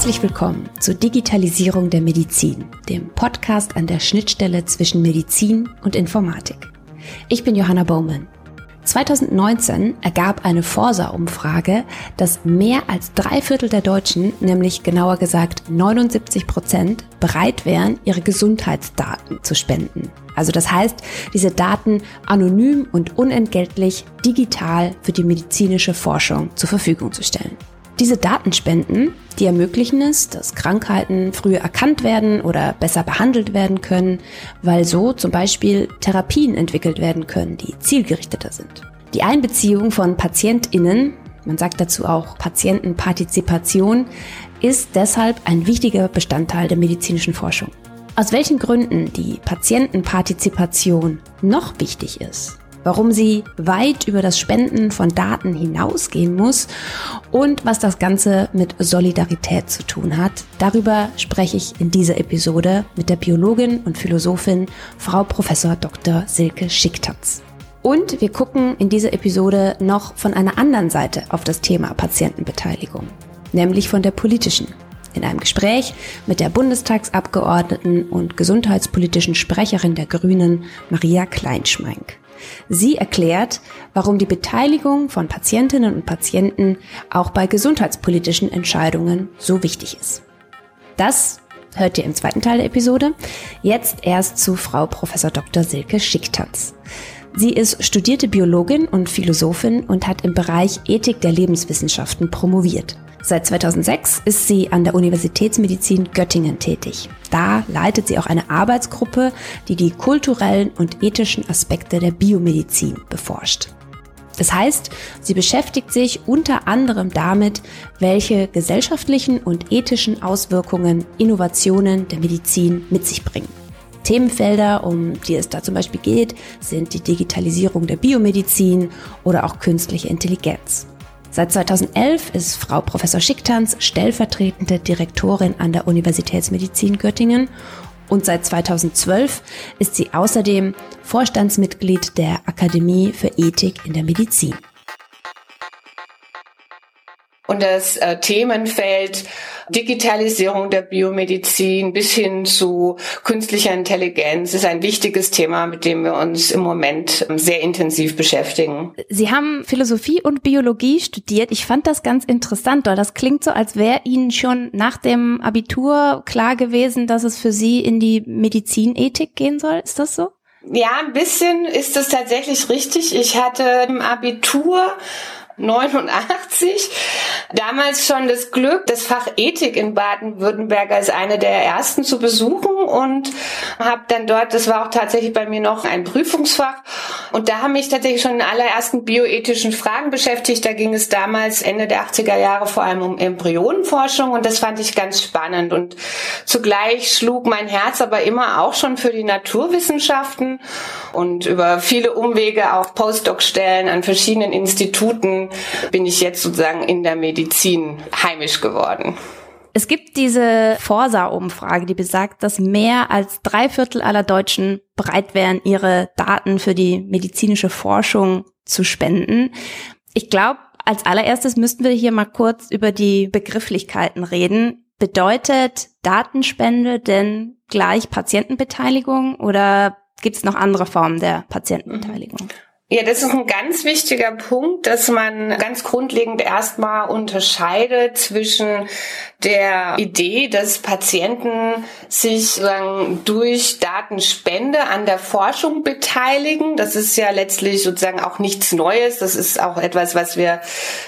Herzlich willkommen zur Digitalisierung der Medizin, dem Podcast an der Schnittstelle zwischen Medizin und Informatik. Ich bin Johanna Bowman. 2019 ergab eine Forsa-Umfrage, dass mehr als drei Viertel der Deutschen, nämlich genauer gesagt 79 Prozent, bereit wären, ihre Gesundheitsdaten zu spenden. Also das heißt, diese Daten anonym und unentgeltlich digital für die medizinische Forschung zur Verfügung zu stellen. Diese Datenspenden, die ermöglichen es, dass Krankheiten früher erkannt werden oder besser behandelt werden können, weil so zum Beispiel Therapien entwickelt werden können, die zielgerichteter sind. Die Einbeziehung von PatientInnen, man sagt dazu auch Patientenpartizipation, ist deshalb ein wichtiger Bestandteil der medizinischen Forschung. Aus welchen Gründen die Patientenpartizipation noch wichtig ist, warum sie weit über das Spenden von Daten hinausgehen muss und was das Ganze mit Solidarität zu tun hat. Darüber spreche ich in dieser Episode mit der Biologin und Philosophin Frau Professor Dr. Silke Schicktatz. Und wir gucken in dieser Episode noch von einer anderen Seite auf das Thema Patientenbeteiligung, nämlich von der politischen. In einem Gespräch mit der Bundestagsabgeordneten und gesundheitspolitischen Sprecherin der Grünen, Maria Kleinschmeink. Sie erklärt, warum die Beteiligung von Patientinnen und Patienten auch bei gesundheitspolitischen Entscheidungen so wichtig ist. Das hört ihr im zweiten Teil der Episode. Jetzt erst zu Frau Prof. Dr. Silke Schicktanz. Sie ist studierte Biologin und Philosophin und hat im Bereich Ethik der Lebenswissenschaften promoviert. Seit 2006 ist sie an der Universitätsmedizin Göttingen tätig. Da leitet sie auch eine Arbeitsgruppe, die die kulturellen und ethischen Aspekte der Biomedizin beforscht. Das heißt, sie beschäftigt sich unter anderem damit, welche gesellschaftlichen und ethischen Auswirkungen Innovationen der Medizin mit sich bringen. Themenfelder, um die es da zum Beispiel geht, sind die Digitalisierung der Biomedizin oder auch künstliche Intelligenz. Seit 2011 ist Frau Professor Schicktanz stellvertretende Direktorin an der Universitätsmedizin Göttingen und seit 2012 ist sie außerdem Vorstandsmitglied der Akademie für Ethik in der Medizin. Und das äh, Themenfeld Digitalisierung der Biomedizin bis hin zu künstlicher Intelligenz ist ein wichtiges Thema, mit dem wir uns im Moment ähm, sehr intensiv beschäftigen. Sie haben Philosophie und Biologie studiert. Ich fand das ganz interessant, weil das klingt so, als wäre Ihnen schon nach dem Abitur klar gewesen, dass es für Sie in die Medizinethik gehen soll. Ist das so? Ja, ein bisschen ist es tatsächlich richtig. Ich hatte im Abitur 89 damals schon das Glück, das Fach Ethik in Baden-Württemberg als eine der ersten zu besuchen und habe dann dort, das war auch tatsächlich bei mir noch ein Prüfungsfach und da haben mich tatsächlich schon in allerersten bioethischen Fragen beschäftigt. Da ging es damals Ende der 80er Jahre vor allem um Embryonenforschung und das fand ich ganz spannend und zugleich schlug mein Herz aber immer auch schon für die Naturwissenschaften und über viele Umwege auch Postdoc-Stellen an verschiedenen Instituten bin ich jetzt sozusagen in der Medizin heimisch geworden. Es gibt diese Forsa-Umfrage, die besagt, dass mehr als drei Viertel aller Deutschen bereit wären, ihre Daten für die medizinische Forschung zu spenden. Ich glaube, als allererstes müssten wir hier mal kurz über die Begrifflichkeiten reden. Bedeutet Datenspende denn gleich Patientenbeteiligung oder gibt es noch andere Formen der Patientenbeteiligung? Ja, das ist ein ganz wichtiger Punkt, dass man ganz grundlegend erstmal unterscheidet zwischen der Idee, dass Patienten sich sozusagen durch Datenspende an der Forschung beteiligen. Das ist ja letztlich sozusagen auch nichts Neues. Das ist auch etwas, was wir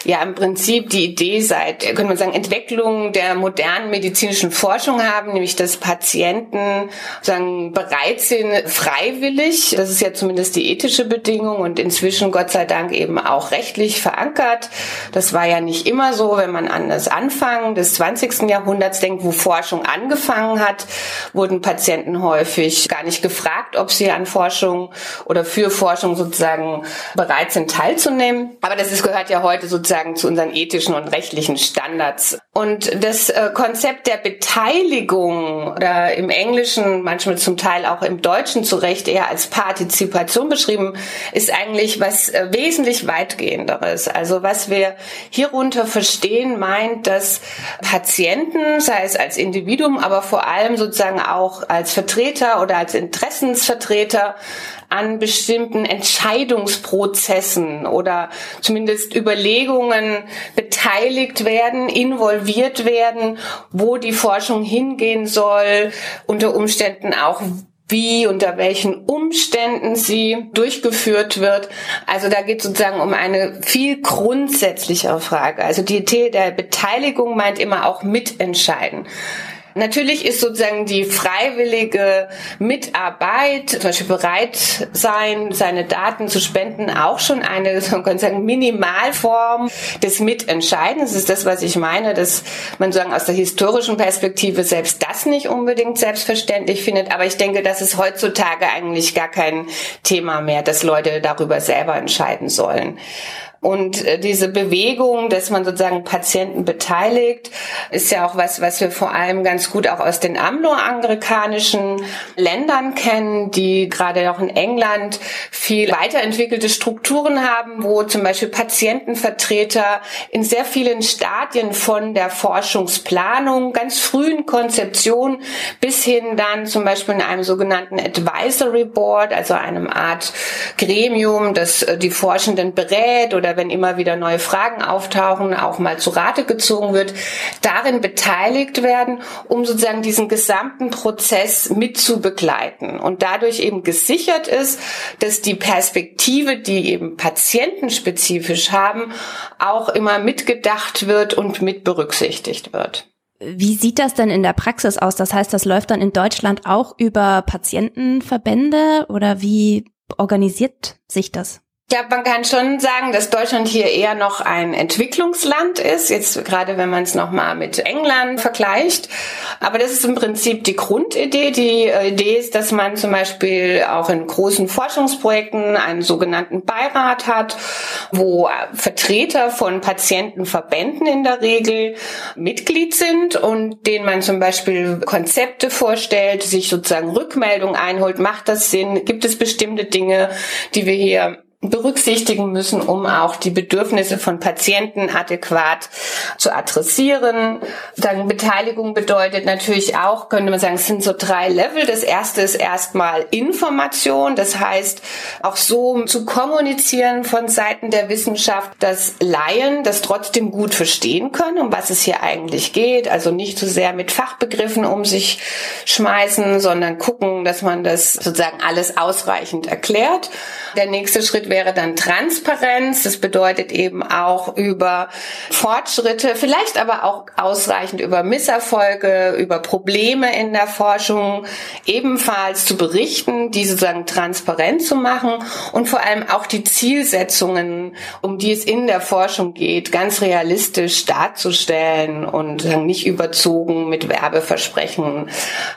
ja im Prinzip die Idee seit, können wir sagen, Entwicklung der modernen medizinischen Forschung haben, nämlich dass Patienten sozusagen bereit sind, freiwillig, das ist ja zumindest die ethische Bedingung und inzwischen Gott sei Dank eben auch rechtlich verankert. Das war ja nicht immer so, wenn man an das Anfang des 20 20. Jahrhunderts denkt, wo Forschung angefangen hat, wurden Patienten häufig gar nicht gefragt, ob sie an Forschung oder für Forschung sozusagen bereit sind teilzunehmen. Aber das ist, gehört ja heute sozusagen zu unseren ethischen und rechtlichen Standards. Und das äh, Konzept der Beteiligung oder im Englischen, manchmal zum Teil auch im Deutschen zu Recht eher als Partizipation beschrieben, ist eigentlich was äh, wesentlich weitgehenderes. Also was wir hierunter verstehen, meint, dass Patienten, sei es als Individuum, aber vor allem sozusagen auch als Vertreter oder als Interessensvertreter an bestimmten Entscheidungsprozessen oder zumindest Überlegungen beteiligt werden, involviert werden, wo die Forschung hingehen soll, unter Umständen auch wie, unter welchen Umständen sie durchgeführt wird. Also da geht es sozusagen um eine viel grundsätzlichere Frage. Also die Idee der Beteiligung meint immer auch mitentscheiden. Natürlich ist sozusagen die freiwillige Mitarbeit, zum Beispiel bereit sein, seine Daten zu spenden, auch schon eine man kann sagen, Minimalform des Mitentscheidens. Das ist das, was ich meine, dass man sagen aus der historischen Perspektive selbst das nicht unbedingt selbstverständlich findet. Aber ich denke, das ist heutzutage eigentlich gar kein Thema mehr, dass Leute darüber selber entscheiden sollen. Und äh, diese Bewegung, dass man sozusagen Patienten beteiligt, ist ja auch was, was wir vor allem ganz gut auch aus den angloamerikanischen Ländern kennen, die gerade auch in England viel weiterentwickelte Strukturen haben, wo zum Beispiel Patientenvertreter in sehr vielen Stadien von der Forschungsplanung, ganz frühen Konzeption bis hin dann zum Beispiel in einem sogenannten Advisory Board, also einem Art Gremium, das äh, die Forschenden berät oder wenn immer wieder neue Fragen auftauchen, auch mal zu Rate gezogen wird, darin beteiligt werden, um sozusagen diesen gesamten Prozess mit zu begleiten und dadurch eben gesichert ist, dass die Perspektive, die eben patientenspezifisch haben, auch immer mitgedacht wird und mit berücksichtigt wird. Wie sieht das denn in der Praxis aus? Das heißt, das läuft dann in Deutschland auch über Patientenverbände oder wie organisiert sich das? Ja, man kann schon sagen, dass Deutschland hier eher noch ein Entwicklungsland ist, jetzt gerade wenn man es nochmal mit England vergleicht. Aber das ist im Prinzip die Grundidee. Die äh, Idee ist, dass man zum Beispiel auch in großen Forschungsprojekten einen sogenannten Beirat hat, wo Vertreter von Patientenverbänden in der Regel Mitglied sind und denen man zum Beispiel Konzepte vorstellt, sich sozusagen Rückmeldung einholt. Macht das Sinn? Gibt es bestimmte Dinge, die wir hier berücksichtigen müssen, um auch die Bedürfnisse von Patienten adäquat zu adressieren. Dann Beteiligung bedeutet natürlich auch, könnte man sagen, es sind so drei Level. Das erste ist erstmal Information, das heißt auch so zu kommunizieren von Seiten der Wissenschaft, dass Laien das trotzdem gut verstehen können, um was es hier eigentlich geht. Also nicht so sehr mit Fachbegriffen um sich schmeißen, sondern gucken, dass man das sozusagen alles ausreichend erklärt. Der nächste Schritt wäre dann Transparenz. Das bedeutet eben auch über Fortschritte, vielleicht aber auch ausreichend über Misserfolge, über Probleme in der Forschung ebenfalls zu berichten, die sozusagen transparent zu machen und vor allem auch die Zielsetzungen, um die es in der Forschung geht, ganz realistisch darzustellen und nicht überzogen mit Werbeversprechen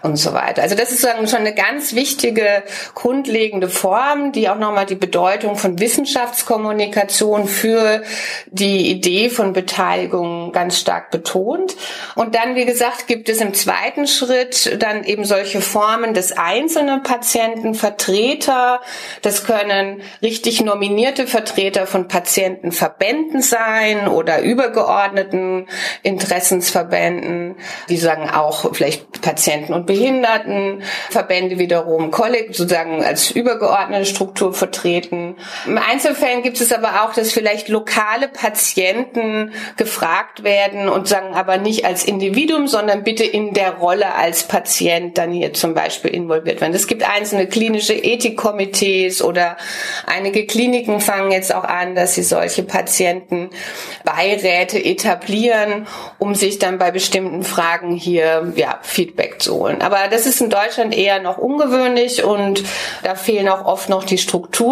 und so weiter. Also das ist sozusagen schon eine ganz wichtige grundlegende Form, die auch nochmal die Bedeutung von Wissenschaftskommunikation für die Idee von Beteiligung ganz stark betont. Und dann, wie gesagt, gibt es im zweiten Schritt dann eben solche Formen des einzelnen Patientenvertreter. Das können richtig nominierte Vertreter von Patientenverbänden sein oder übergeordneten Interessensverbänden, die sagen auch vielleicht Patienten- und Behindertenverbände wiederum sozusagen als übergeordnete Struktur vertreten. Im Einzelfällen gibt es aber auch, dass vielleicht lokale Patienten gefragt werden und sagen aber nicht als Individuum, sondern bitte in der Rolle als Patient dann hier zum Beispiel involviert werden. Es gibt einzelne klinische Ethikkomitees oder einige Kliniken fangen jetzt auch an, dass sie solche Patientenbeiräte etablieren, um sich dann bei bestimmten Fragen hier ja, Feedback zu holen. Aber das ist in Deutschland eher noch ungewöhnlich und da fehlen auch oft noch die Strukturen,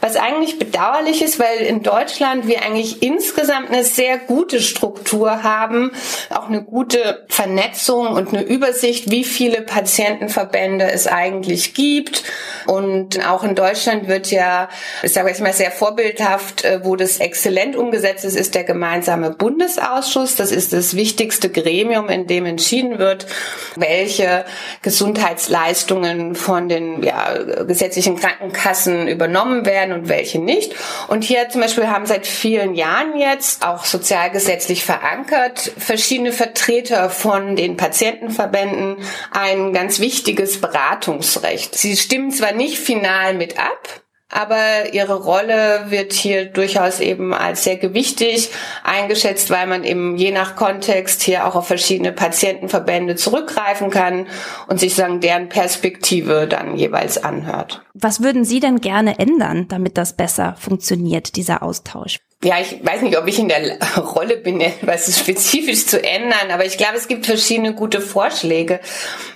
was eigentlich bedauerlich ist, weil in Deutschland wir eigentlich insgesamt eine sehr gute Struktur haben auch eine gute Vernetzung und eine Übersicht, wie viele Patientenverbände es eigentlich gibt. Und auch in Deutschland wird ja, ich sage jetzt mal sehr vorbildhaft, äh, wo das exzellent umgesetzt ist, ist der gemeinsame Bundesausschuss. Das ist das wichtigste Gremium, in dem entschieden wird, welche Gesundheitsleistungen von den ja, gesetzlichen Krankenkassen übernommen werden und welche nicht. Und hier zum Beispiel haben seit vielen Jahren jetzt auch sozialgesetzlich verankert verschiedene Vertreter von den Patientenverbänden ein ganz wichtiges Beratungsrecht. Sie stimmen zwar nicht final mit ab, aber ihre Rolle wird hier durchaus eben als sehr gewichtig eingeschätzt, weil man eben je nach Kontext hier auch auf verschiedene Patientenverbände zurückgreifen kann und sich sagen deren Perspektive dann jeweils anhört. Was würden Sie denn gerne ändern, damit das besser funktioniert, dieser Austausch? Ja, ich weiß nicht, ob ich in der Rolle bin, etwas spezifisch zu ändern, aber ich glaube, es gibt verschiedene gute Vorschläge.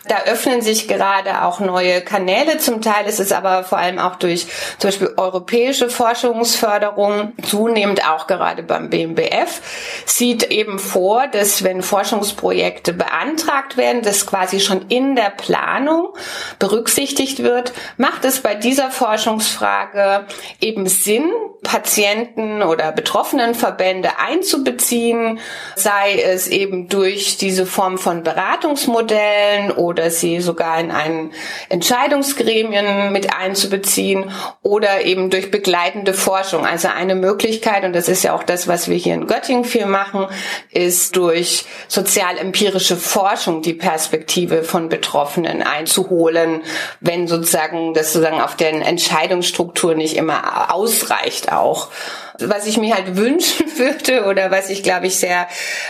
Da öffnen sich gerade auch neue Kanäle. Zum Teil ist es aber vor allem auch durch zum Beispiel europäische Forschungsförderung zunehmend auch gerade beim BMBF sieht eben vor, dass wenn Forschungsprojekte beantragt werden, das quasi schon in der Planung berücksichtigt wird, macht es bei dieser Forschungsfrage eben Sinn, Patienten oder betroffenen Verbände einzubeziehen, sei es eben durch diese Form von Beratungsmodellen oder sie sogar in einen Entscheidungsgremien mit einzubeziehen oder eben durch begleitende Forschung. Also eine Möglichkeit, und das ist ja auch das, was wir hier in Göttingen viel machen, ist durch sozial-empirische Forschung die Perspektive von Betroffenen einzuholen, wenn sozusagen das sozusagen auf den Entscheidungsstruktur nicht immer ausreicht auch was ich mir halt wünschen würde oder was ich glaube ich sehr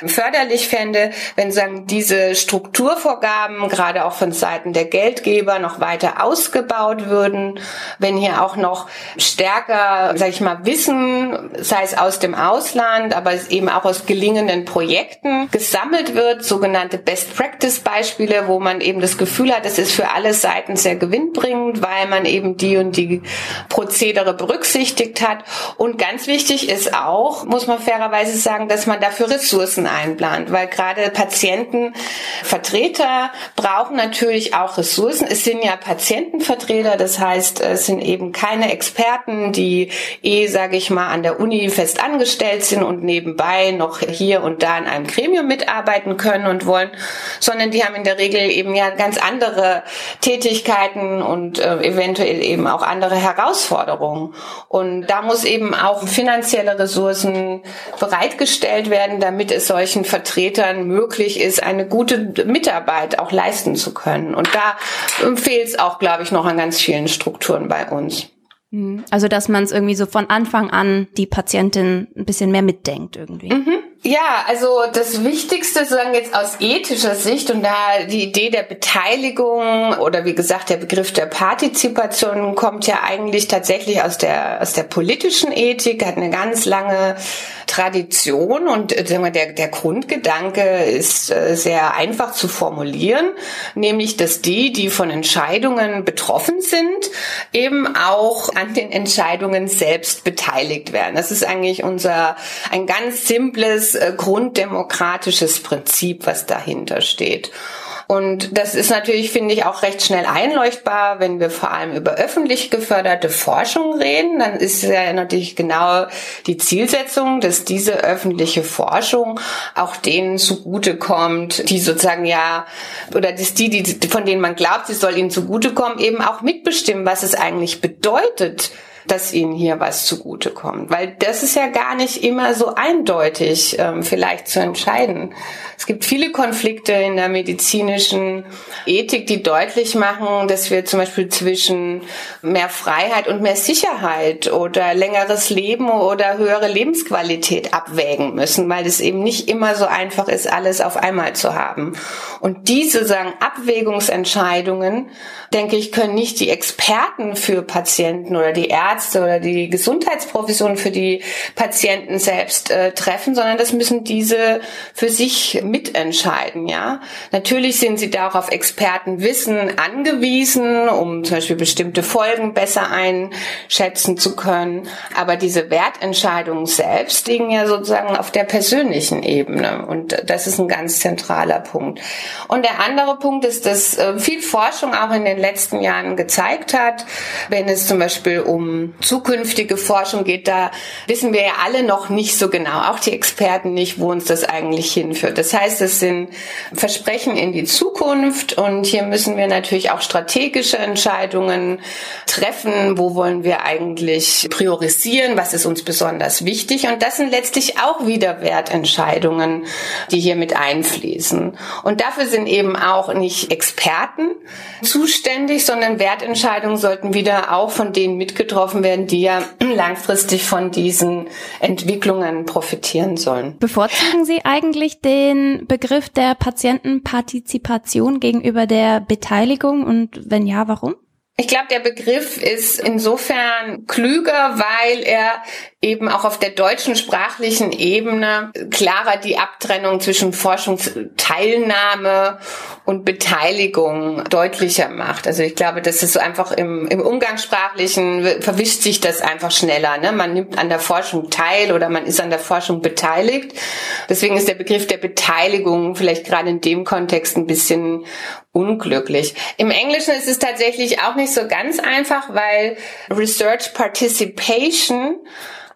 förderlich fände, wenn sagen diese Strukturvorgaben gerade auch von Seiten der Geldgeber noch weiter ausgebaut würden, wenn hier auch noch stärker, sage ich mal, Wissen, sei es aus dem Ausland, aber eben auch aus gelingenden Projekten gesammelt wird, sogenannte Best Practice Beispiele, wo man eben das Gefühl hat, es ist für alle Seiten sehr gewinnbringend, weil man eben die und die Prozedere berücksichtigt hat. Und ganz wichtig ist auch, muss man fairerweise sagen, dass man dafür Ressourcen einplant, weil gerade Patientenvertreter brauchen natürlich auch Ressourcen. Es sind ja Patientenvertreter, das heißt, es sind eben keine Experten, die eh, sage ich mal, an der Uni fest angestellt sind und nebenbei noch hier und da in einem Gremium mitarbeiten können und wollen, sondern die haben in der Regel eben ja ganz andere Tätigkeiten und äh, eventuell eben auch andere Herausforderungen. Und da muss eben auch finanzielle Ressourcen bereitgestellt werden, damit es solchen Vertretern möglich ist, eine gute Mitarbeit auch leisten zu können. Und da fehlt es auch, glaube ich, noch an ganz vielen Strukturen bei uns. Mhm. Also, dass man es irgendwie so von Anfang an die Patientin ein bisschen mehr mitdenkt irgendwie. Mhm. Ja, also das Wichtigste sozusagen jetzt aus ethischer Sicht und da die Idee der Beteiligung oder wie gesagt der Begriff der Partizipation kommt ja eigentlich tatsächlich aus der aus der politischen Ethik, hat eine ganz lange Tradition und äh, sagen wir, der, der Grundgedanke ist äh, sehr einfach zu formulieren, nämlich dass die, die von Entscheidungen betroffen sind, eben auch an den Entscheidungen selbst beteiligt werden. Das ist eigentlich unser ein ganz simples äh, grunddemokratisches Prinzip, was dahinter steht. Und das ist natürlich, finde ich, auch recht schnell einleuchtbar, wenn wir vor allem über öffentlich geförderte Forschung reden. Dann ist ja natürlich genau die Zielsetzung, dass diese öffentliche Forschung auch denen zugutekommt, die sozusagen ja, oder dass die, die, von denen man glaubt, sie soll ihnen zugutekommen, eben auch mitbestimmen, was es eigentlich bedeutet, dass ihnen hier was zugutekommt. Weil das ist ja gar nicht immer so eindeutig ähm, vielleicht zu entscheiden. Es gibt viele Konflikte in der medizinischen Ethik, die deutlich machen, dass wir zum Beispiel zwischen mehr Freiheit und mehr Sicherheit oder längeres Leben oder höhere Lebensqualität abwägen müssen, weil es eben nicht immer so einfach ist, alles auf einmal zu haben. Und diese sagen Abwägungsentscheidungen, denke ich, können nicht die Experten für Patienten oder die Ärzte Ärzte oder die Gesundheitsprofessionen für die Patienten selbst äh, treffen, sondern das müssen diese für sich mitentscheiden, ja. Natürlich sind sie da auch auf Expertenwissen angewiesen, um zum Beispiel bestimmte Folgen besser einschätzen zu können. Aber diese Wertentscheidungen selbst liegen ja sozusagen auf der persönlichen Ebene. Und das ist ein ganz zentraler Punkt. Und der andere Punkt ist, dass äh, viel Forschung auch in den letzten Jahren gezeigt hat, wenn es zum Beispiel um zukünftige Forschung geht, da wissen wir ja alle noch nicht so genau, auch die Experten nicht, wo uns das eigentlich hinführt. Das heißt, es sind Versprechen in die Zukunft und hier müssen wir natürlich auch strategische Entscheidungen treffen. Wo wollen wir eigentlich priorisieren? Was ist uns besonders wichtig? Und das sind letztlich auch wieder Wertentscheidungen, die hier mit einfließen. Und dafür sind eben auch nicht Experten zuständig, sondern Wertentscheidungen sollten wieder auch von denen mitgetroffen werden, die ja langfristig von diesen Entwicklungen profitieren sollen. Bevorzugen Sie eigentlich den Begriff der Patientenpartizipation gegenüber der Beteiligung und wenn ja, warum? Ich glaube, der Begriff ist insofern klüger, weil er eben auch auf der deutschen sprachlichen Ebene klarer die Abtrennung zwischen Forschungsteilnahme und Beteiligung deutlicher macht. Also ich glaube, das ist so einfach im, im Umgangssprachlichen verwischt sich das einfach schneller. Ne? Man nimmt an der Forschung teil oder man ist an der Forschung beteiligt. Deswegen ist der Begriff der Beteiligung vielleicht gerade in dem Kontext ein bisschen unglücklich. Im Englischen ist es tatsächlich auch nicht so ganz einfach, weil Research Participation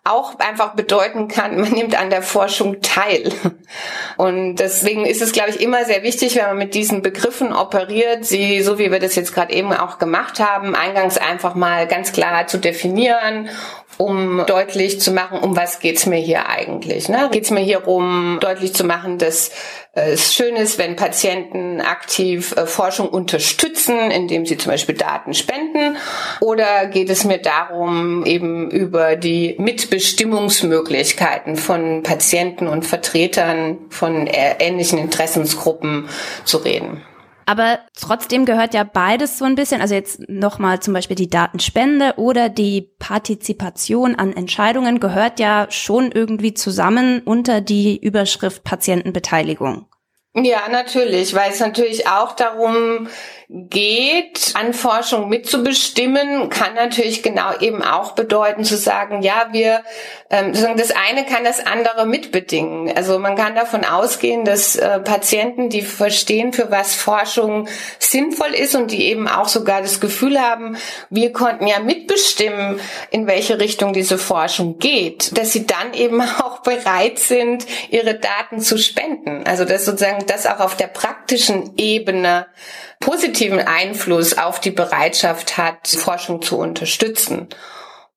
auch einfach bedeuten kann, man nimmt an der Forschung teil. Und deswegen ist es, glaube ich, immer sehr wichtig, wenn man mit diesen Begriffen operiert, sie, so wie wir das jetzt gerade eben auch gemacht haben, eingangs einfach mal ganz klar zu definieren um deutlich zu machen, um was geht's mir hier eigentlich. Ne? Geht's mir hier um deutlich zu machen, dass äh, es schön ist, wenn Patienten aktiv äh, Forschung unterstützen, indem sie zum Beispiel Daten spenden? Oder geht es mir darum, eben über die Mitbestimmungsmöglichkeiten von Patienten und Vertretern von äh, ähnlichen Interessensgruppen zu reden? Aber trotzdem gehört ja beides so ein bisschen, also jetzt nochmal zum Beispiel die Datenspende oder die Partizipation an Entscheidungen gehört ja schon irgendwie zusammen unter die Überschrift Patientenbeteiligung. Ja, natürlich, weil es natürlich auch darum geht, an Forschung mitzubestimmen, kann natürlich genau eben auch bedeuten zu sagen, ja, wir, ähm, das eine kann das andere mitbedingen. Also man kann davon ausgehen, dass äh, Patienten, die verstehen, für was Forschung sinnvoll ist und die eben auch sogar das Gefühl haben, wir konnten ja mitbestimmen, in welche Richtung diese Forschung geht, dass sie dann eben auch bereit sind, ihre Daten zu spenden. Also dass sozusagen das auch auf der praktischen Ebene positiven Einfluss auf die Bereitschaft hat, Forschung zu unterstützen.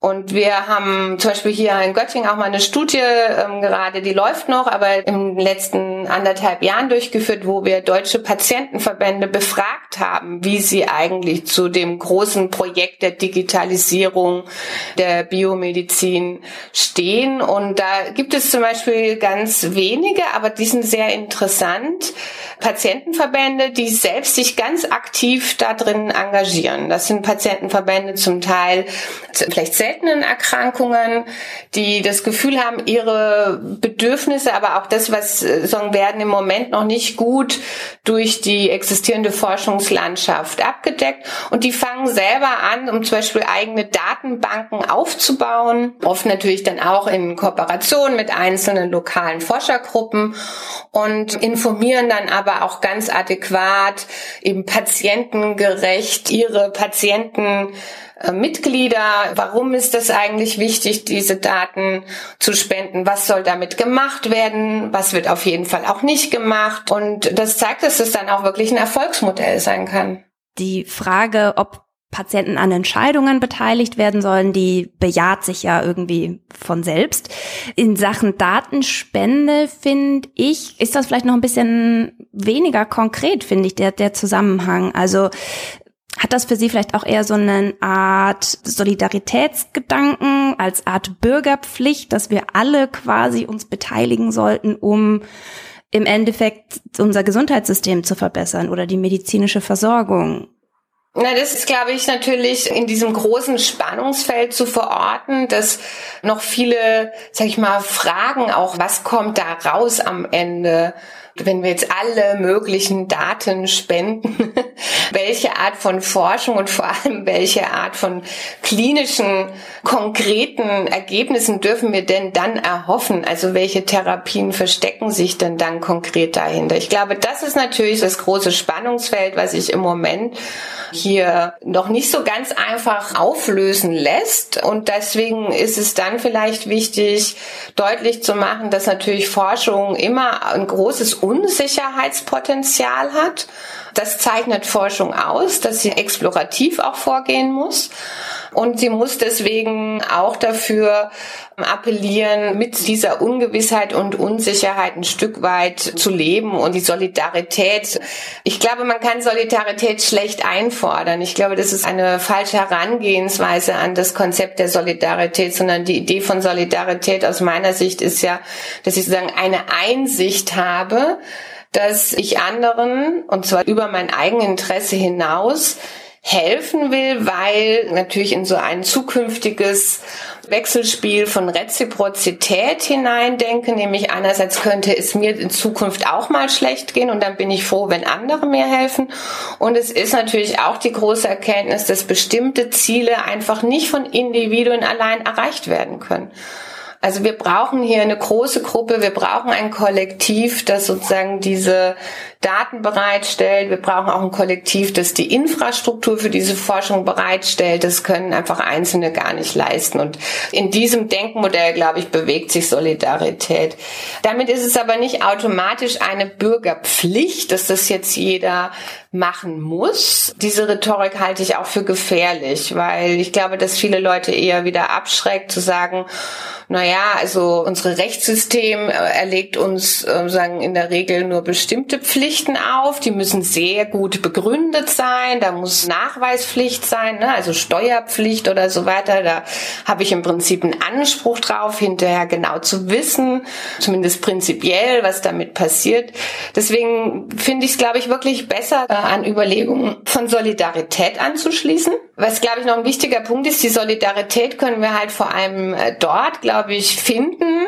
Und wir haben zum Beispiel hier in Göttingen auch mal eine Studie ähm, gerade, die läuft noch, aber im letzten anderthalb Jahren durchgeführt, wo wir deutsche Patientenverbände befragt haben, wie sie eigentlich zu dem großen Projekt der Digitalisierung der Biomedizin stehen. Und da gibt es zum Beispiel ganz wenige, aber die sind sehr interessant, Patientenverbände, die selbst sich ganz aktiv da drin engagieren. Das sind Patientenverbände zum Teil vielleicht selbst seltenen Erkrankungen, die das Gefühl haben, ihre Bedürfnisse, aber auch das, was äh, sagen werden im Moment noch nicht gut durch die existierende Forschungslandschaft abgedeckt. Und die fangen selber an, um zum Beispiel eigene Datenbanken aufzubauen, oft natürlich dann auch in Kooperation mit einzelnen lokalen Forschergruppen und informieren dann aber auch ganz adäquat, eben patientengerecht ihre Patienten Mitglieder. Warum ist es eigentlich wichtig, diese Daten zu spenden? Was soll damit gemacht werden? Was wird auf jeden Fall auch nicht gemacht? Und das zeigt, dass es dann auch wirklich ein Erfolgsmodell sein kann. Die Frage, ob Patienten an Entscheidungen beteiligt werden sollen, die bejaht sich ja irgendwie von selbst. In Sachen Datenspende finde ich, ist das vielleicht noch ein bisschen weniger konkret, finde ich, der, der Zusammenhang. Also hat das für Sie vielleicht auch eher so eine Art Solidaritätsgedanken, als Art Bürgerpflicht, dass wir alle quasi uns beteiligen sollten, um im Endeffekt unser Gesundheitssystem zu verbessern oder die medizinische Versorgung? Na, das ist, glaube ich, natürlich in diesem großen Spannungsfeld zu verorten, dass noch viele, sag ich mal, Fragen auch, was kommt da raus am Ende? wenn wir jetzt alle möglichen Daten spenden, welche Art von Forschung und vor allem welche Art von klinischen, konkreten Ergebnissen dürfen wir denn dann erhoffen? Also welche Therapien verstecken sich denn dann konkret dahinter? Ich glaube, das ist natürlich das große Spannungsfeld, was sich im Moment hier noch nicht so ganz einfach auflösen lässt. Und deswegen ist es dann vielleicht wichtig, deutlich zu machen, dass natürlich Forschung immer ein großes Unsicherheitspotenzial hat. Das zeichnet Forschung aus, dass sie explorativ auch vorgehen muss. Und sie muss deswegen auch dafür appellieren, mit dieser Ungewissheit und Unsicherheit ein Stück weit zu leben und die Solidarität. Ich glaube, man kann Solidarität schlecht einfordern. Ich glaube, das ist eine falsche Herangehensweise an das Konzept der Solidarität, sondern die Idee von Solidarität aus meiner Sicht ist ja, dass ich sozusagen eine Einsicht habe, dass ich anderen, und zwar über mein Eigeninteresse hinaus, helfen will, weil natürlich in so ein zukünftiges Wechselspiel von Reziprozität hineindenke, nämlich einerseits könnte es mir in Zukunft auch mal schlecht gehen und dann bin ich froh, wenn andere mir helfen. Und es ist natürlich auch die große Erkenntnis, dass bestimmte Ziele einfach nicht von Individuen allein erreicht werden können. Also wir brauchen hier eine große Gruppe, wir brauchen ein Kollektiv, das sozusagen diese Daten bereitstellt. Wir brauchen auch ein Kollektiv, das die Infrastruktur für diese Forschung bereitstellt. Das können einfach Einzelne gar nicht leisten. Und in diesem Denkmodell, glaube ich, bewegt sich Solidarität. Damit ist es aber nicht automatisch eine Bürgerpflicht, dass das jetzt jeder machen muss. Diese Rhetorik halte ich auch für gefährlich, weil ich glaube, dass viele Leute eher wieder abschreckt zu sagen, naja, also unsere Rechtssystem äh, erlegt uns äh, sagen in der Regel nur bestimmte Pflichten auf, die müssen sehr gut begründet sein, da muss Nachweispflicht sein, ne? also Steuerpflicht oder so weiter, da habe ich im Prinzip einen Anspruch drauf, hinterher genau zu wissen, zumindest prinzipiell, was damit passiert. Deswegen finde ich es, glaube ich, wirklich besser, äh, an Überlegungen von Solidarität anzuschließen. Was, glaube ich, noch ein wichtiger Punkt ist, die Solidarität können wir halt vor allem äh, dort, glaube ich, finden.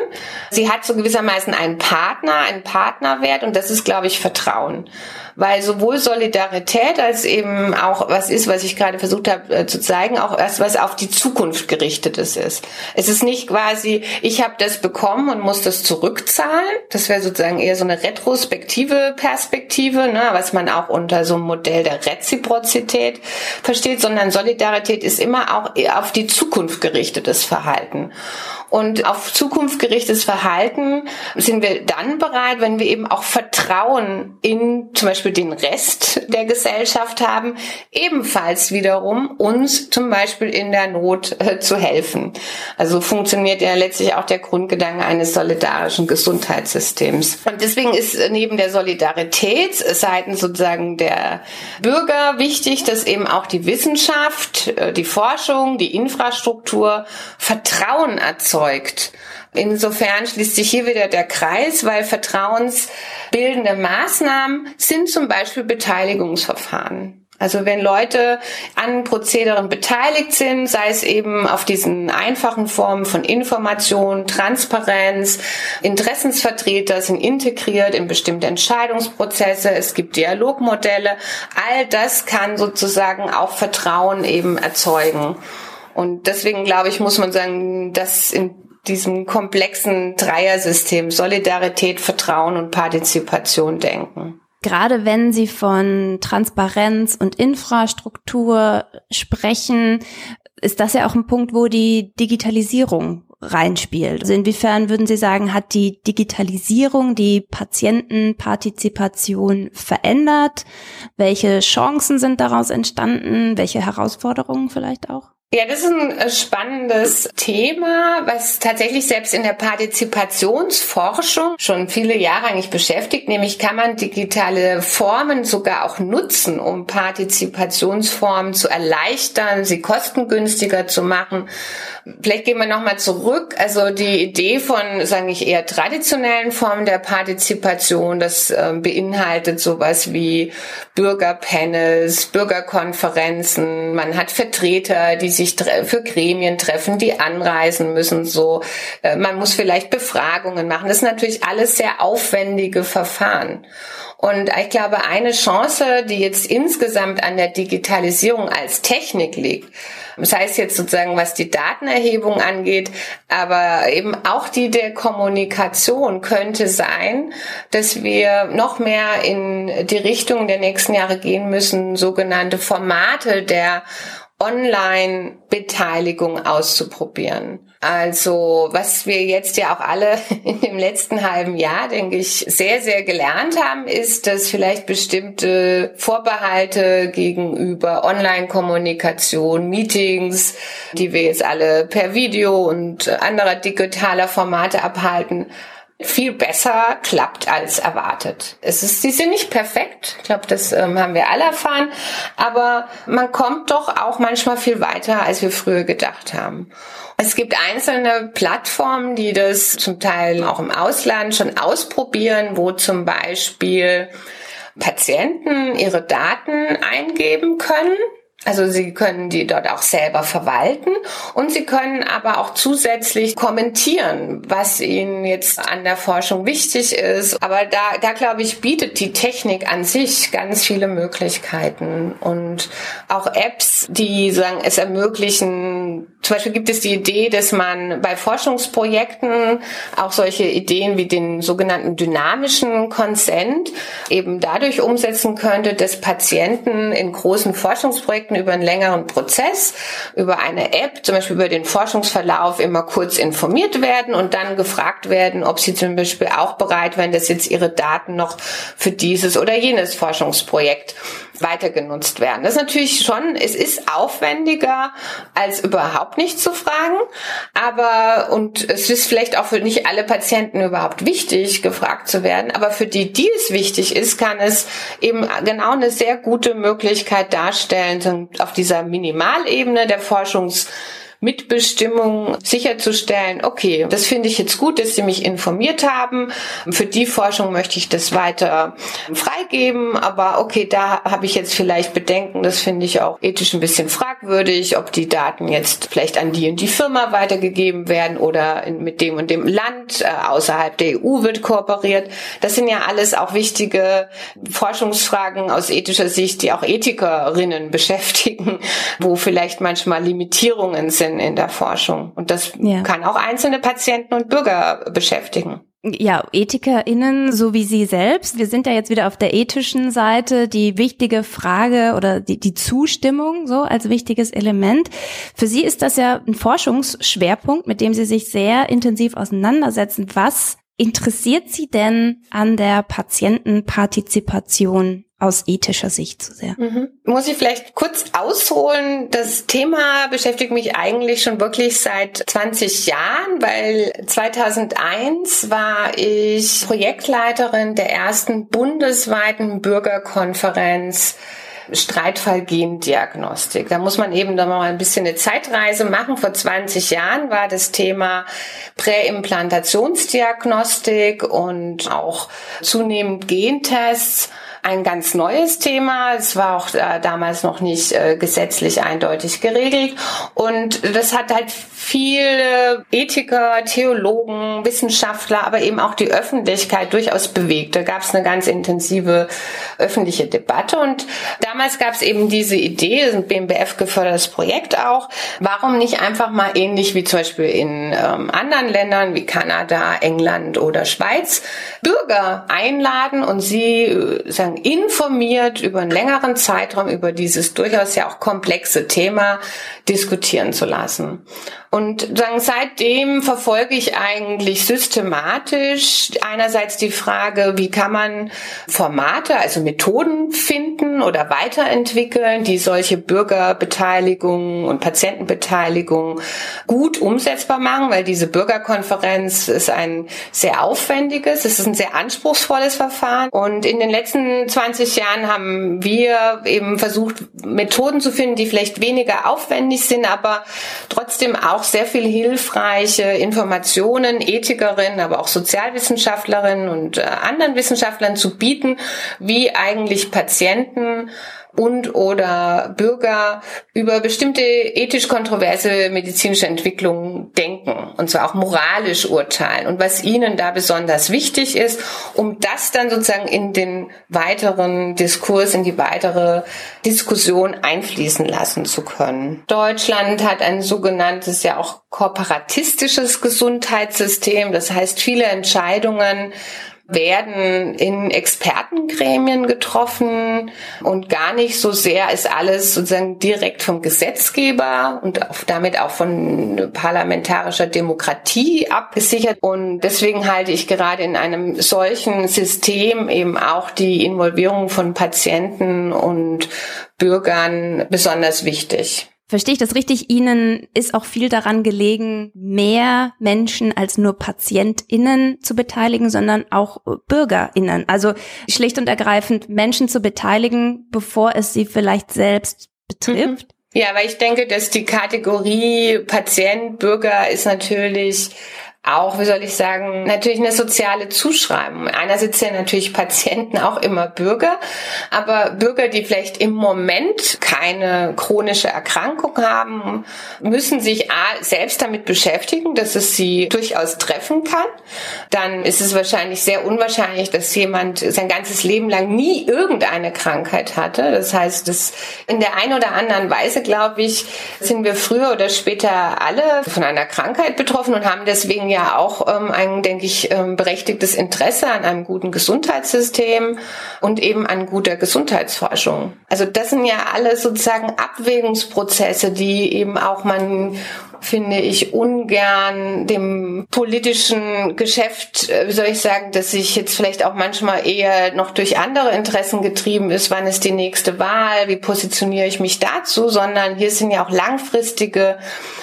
Sie hat so gewissermaßen einen Partner, einen Partnerwert und das ist, glaube ich, Vertrauen weil sowohl Solidarität als eben auch was ist, was ich gerade versucht habe äh, zu zeigen, auch erst was auf die Zukunft gerichtetes ist. Es ist nicht quasi, ich habe das bekommen und muss das zurückzahlen. Das wäre sozusagen eher so eine retrospektive Perspektive, ne, was man auch unter so einem Modell der Reziprozität versteht, sondern Solidarität ist immer auch auf die Zukunft gerichtetes Verhalten. Und auf Zukunft gerichtetes Verhalten sind wir dann bereit, wenn wir eben auch Vertrauen in zum Beispiel den Rest der Gesellschaft haben, ebenfalls wiederum uns zum Beispiel in der Not äh, zu helfen. Also funktioniert ja letztlich auch der Grundgedanke eines solidarischen Gesundheitssystems. Und deswegen ist neben der Solidarität seitens sozusagen der Bürger wichtig, dass eben auch die Wissenschaft, äh, die Forschung, die Infrastruktur Vertrauen erzeugt erzeugt. Insofern schließt sich hier wieder der Kreis, weil vertrauensbildende Maßnahmen sind zum Beispiel Beteiligungsverfahren. Also wenn Leute an Prozederen beteiligt sind, sei es eben auf diesen einfachen Formen von Information, Transparenz, Interessensvertreter sind integriert in bestimmte Entscheidungsprozesse, es gibt Dialogmodelle, all das kann sozusagen auch Vertrauen eben erzeugen. Und deswegen glaube ich, muss man sagen, dass in diesem komplexen Dreiersystem Solidarität, Vertrauen und Partizipation denken. Gerade wenn Sie von Transparenz und Infrastruktur sprechen, ist das ja auch ein Punkt, wo die Digitalisierung reinspielt. Also inwiefern würden Sie sagen, hat die Digitalisierung die Patientenpartizipation verändert? Welche Chancen sind daraus entstanden? Welche Herausforderungen vielleicht auch? Ja, das ist ein äh, spannendes Thema, was tatsächlich selbst in der Partizipationsforschung schon viele Jahre eigentlich beschäftigt, nämlich kann man digitale Formen sogar auch nutzen, um Partizipationsformen zu erleichtern, sie kostengünstiger zu machen. Vielleicht gehen wir nochmal zurück. Also die Idee von, sage ich, eher traditionellen Formen der Partizipation, das äh, beinhaltet sowas wie Bürgerpanels, Bürgerkonferenzen, man hat Vertreter, die sich sich für Gremien treffen, die anreisen müssen, so. Äh, man muss vielleicht Befragungen machen. Das sind natürlich alles sehr aufwendige Verfahren. Und ich glaube, eine Chance, die jetzt insgesamt an der Digitalisierung als Technik liegt, das heißt jetzt sozusagen, was die Datenerhebung angeht, aber eben auch die der Kommunikation könnte sein, dass wir noch mehr in die Richtung der nächsten Jahre gehen müssen, sogenannte Formate der Online-Beteiligung auszuprobieren. Also was wir jetzt ja auch alle in dem letzten halben Jahr, denke ich, sehr, sehr gelernt haben, ist, dass vielleicht bestimmte Vorbehalte gegenüber Online-Kommunikation, Meetings, die wir jetzt alle per Video und anderer digitaler Formate abhalten, viel besser klappt als erwartet. Es ist, sie sind nicht perfekt. Ich glaube, das ähm, haben wir alle erfahren. Aber man kommt doch auch manchmal viel weiter, als wir früher gedacht haben. Es gibt einzelne Plattformen, die das zum Teil auch im Ausland schon ausprobieren, wo zum Beispiel Patienten ihre Daten eingeben können also Sie können die dort auch selber verwalten und Sie können aber auch zusätzlich kommentieren, was Ihnen jetzt an der Forschung wichtig ist. Aber da, da glaube ich, bietet die Technik an sich ganz viele Möglichkeiten und auch Apps, die sagen, es ermöglichen. Zum Beispiel gibt es die Idee, dass man bei Forschungsprojekten auch solche Ideen wie den sogenannten dynamischen Consent eben dadurch umsetzen könnte, dass Patienten in großen Forschungsprojekten Projekten über einen längeren Prozess, über eine App, zum Beispiel über den Forschungsverlauf immer kurz informiert werden und dann gefragt werden, ob sie zum Beispiel auch bereit wären, dass jetzt ihre Daten noch für dieses oder jenes Forschungsprojekt weiter genutzt werden. Das ist natürlich schon, es ist aufwendiger, als überhaupt nicht zu fragen, aber, und es ist vielleicht auch für nicht alle Patienten überhaupt wichtig, gefragt zu werden, aber für die, die es wichtig ist, kann es eben genau eine sehr gute Möglichkeit darstellen, auf dieser Minimalebene der Forschungs Mitbestimmung sicherzustellen, okay, das finde ich jetzt gut, dass Sie mich informiert haben. Für die Forschung möchte ich das weiter freigeben, aber okay, da habe ich jetzt vielleicht Bedenken, das finde ich auch ethisch ein bisschen fragwürdig, ob die Daten jetzt vielleicht an die und die Firma weitergegeben werden oder mit dem und dem Land äh, außerhalb der EU wird kooperiert. Das sind ja alles auch wichtige Forschungsfragen aus ethischer Sicht, die auch Ethikerinnen beschäftigen, wo vielleicht manchmal Limitierungen sind in, in der Forschung. Und das ja. kann auch einzelne Patienten und Bürger beschäftigen. Ja, EthikerInnen, so wie Sie selbst. Wir sind ja jetzt wieder auf der ethischen Seite. Die wichtige Frage oder die, die Zustimmung so als wichtiges Element. Für Sie ist das ja ein Forschungsschwerpunkt, mit dem Sie sich sehr intensiv auseinandersetzen. Was interessiert Sie denn an der Patientenpartizipation aus ethischer Sicht zu sehr. Mhm. Muss ich vielleicht kurz ausholen? Das Thema beschäftigt mich eigentlich schon wirklich seit 20 Jahren, weil 2001 war ich Projektleiterin der ersten bundesweiten Bürgerkonferenz Streitfall Gendiagnostik. Da muss man eben da mal ein bisschen eine Zeitreise machen. Vor 20 Jahren war das Thema Präimplantationsdiagnostik und auch zunehmend Gentests ein ganz neues Thema. Es war auch äh, damals noch nicht äh, gesetzlich eindeutig geregelt. Und das hat halt viele Ethiker, Theologen, Wissenschaftler, aber eben auch die Öffentlichkeit durchaus bewegt. Da gab es eine ganz intensive öffentliche Debatte. Und damals gab es eben diese Idee, ein BMBF gefördertes Projekt auch, warum nicht einfach mal ähnlich wie zum Beispiel in ähm, anderen Ländern wie Kanada, England oder Schweiz Bürger einladen und sie äh, sagen, sozusagen informiert über einen längeren Zeitraum über dieses durchaus ja auch komplexe Thema diskutieren zu lassen. Und sagen, seitdem verfolge ich eigentlich systematisch einerseits die Frage, wie kann man Formate, also Methoden finden oder weiterentwickeln, die solche Bürgerbeteiligung und Patientenbeteiligung gut umsetzbar machen, weil diese Bürgerkonferenz ist ein sehr aufwendiges, es ist ein sehr anspruchsvolles Verfahren. Und in den letzten 20 Jahren haben wir eben versucht, Methoden zu finden, die vielleicht weniger aufwendig sind, aber trotzdem auch sehr viel hilfreiche Informationen Ethikerinnen, aber auch Sozialwissenschaftlerinnen und äh, anderen Wissenschaftlern zu bieten, wie eigentlich Patienten und oder Bürger über bestimmte ethisch kontroverse medizinische Entwicklungen denken und zwar auch moralisch urteilen und was ihnen da besonders wichtig ist, um das dann sozusagen in den weiteren Diskurs, in die weitere Diskussion einfließen lassen zu können. Deutschland hat ein sogenanntes ja auch kooperatistisches Gesundheitssystem, das heißt viele Entscheidungen werden in Expertengremien getroffen und gar nicht so sehr ist alles sozusagen direkt vom Gesetzgeber und damit auch von parlamentarischer Demokratie abgesichert. Und deswegen halte ich gerade in einem solchen System eben auch die Involvierung von Patienten und Bürgern besonders wichtig. Verstehe ich das richtig? Ihnen ist auch viel daran gelegen, mehr Menschen als nur PatientInnen zu beteiligen, sondern auch BürgerInnen. Also schlicht und ergreifend Menschen zu beteiligen, bevor es sie vielleicht selbst betrifft. Mhm. Ja, weil ich denke, dass die Kategorie Patient, Bürger ist natürlich auch, wie soll ich sagen, natürlich eine soziale Zuschreibung. Einerseits sind natürlich Patienten auch immer Bürger, aber Bürger, die vielleicht im Moment keine chronische Erkrankung haben, müssen sich A, selbst damit beschäftigen, dass es sie durchaus treffen kann. Dann ist es wahrscheinlich sehr unwahrscheinlich, dass jemand sein ganzes Leben lang nie irgendeine Krankheit hatte. Das heißt, dass in der einen oder anderen Weise, glaube ich, sind wir früher oder später alle von einer Krankheit betroffen und haben deswegen ja auch ähm, ein, denke ich, ähm, berechtigtes Interesse an einem guten Gesundheitssystem und eben an guter Gesundheitsforschung. Also das sind ja alle sozusagen Abwägungsprozesse, die eben auch man finde ich ungern dem politischen Geschäft, äh, wie soll ich sagen, dass sich jetzt vielleicht auch manchmal eher noch durch andere Interessen getrieben ist, wann ist die nächste Wahl, wie positioniere ich mich dazu, sondern hier sind ja auch langfristige